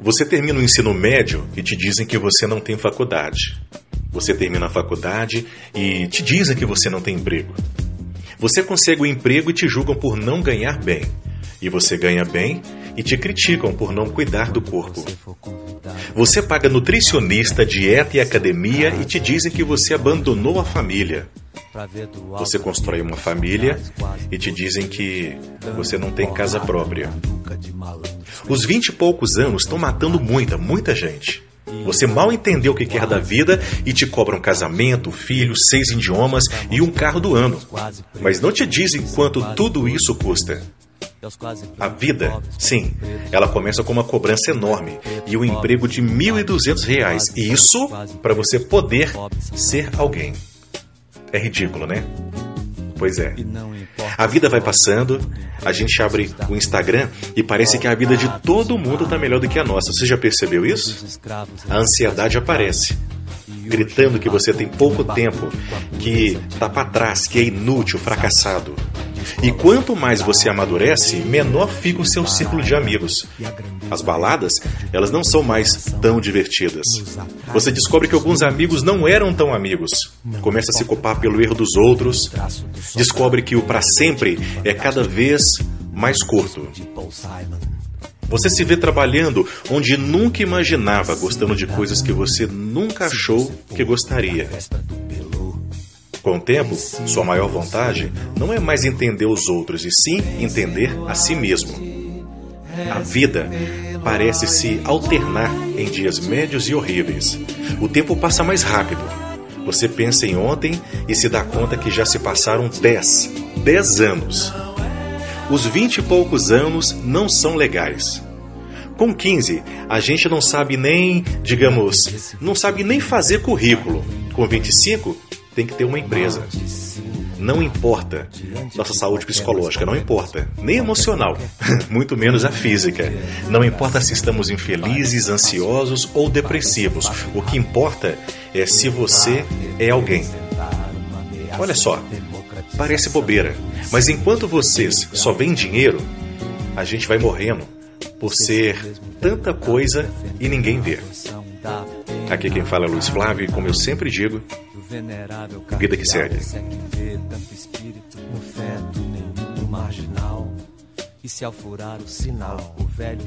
Você termina o ensino médio e te dizem que você não tem faculdade. Você termina a faculdade e te dizem que você não tem emprego. Você consegue o um emprego e te julgam por não ganhar bem. E você ganha bem e te criticam por não cuidar do corpo. Você paga nutricionista, dieta e academia e te dizem que você abandonou a família. Você constrói uma família e te dizem que você não tem casa própria. Os vinte e poucos anos estão matando muita, muita gente. Você mal entendeu o que quer da vida e te cobram casamento, filhos, seis idiomas e um carro do ano. Mas não te dizem quanto tudo isso custa. A vida, sim, ela começa com uma cobrança enorme e um emprego de R$ 1.200. E isso para você poder ser alguém. É ridículo, né? Pois é. A vida vai passando, a gente abre o Instagram e parece que a vida de todo mundo está melhor do que a nossa. Você já percebeu isso? A ansiedade aparece, gritando que você tem pouco tempo, que está para trás, que é inútil, fracassado. E quanto mais você amadurece, menor fica o seu círculo de amigos. As baladas, elas não são mais tão divertidas. Você descobre que alguns amigos não eram tão amigos. Começa a se culpar pelo erro dos outros. Descobre que o para sempre é cada vez mais curto. Você se vê trabalhando onde nunca imaginava, gostando de coisas que você nunca achou que gostaria. Com o tempo, sua maior vontade não é mais entender os outros, e sim entender a si mesmo. A vida parece se alternar em dias médios e horríveis. O tempo passa mais rápido. Você pensa em ontem e se dá conta que já se passaram 10, 10 anos. Os 20 e poucos anos não são legais. Com 15, a gente não sabe nem, digamos, não sabe nem fazer currículo. Com 25, tem que ter uma empresa. Não importa nossa saúde psicológica, não importa, nem emocional, muito menos a física. Não importa se estamos infelizes, ansiosos ou depressivos. O que importa é se você é alguém. Olha só, parece bobeira, mas enquanto vocês só veem dinheiro, a gente vai morrendo por ser tanta coisa e ninguém vê. Aqui quem fala é Luiz Flávio e como eu sempre digo, vida que segue. E se o sinal, o velho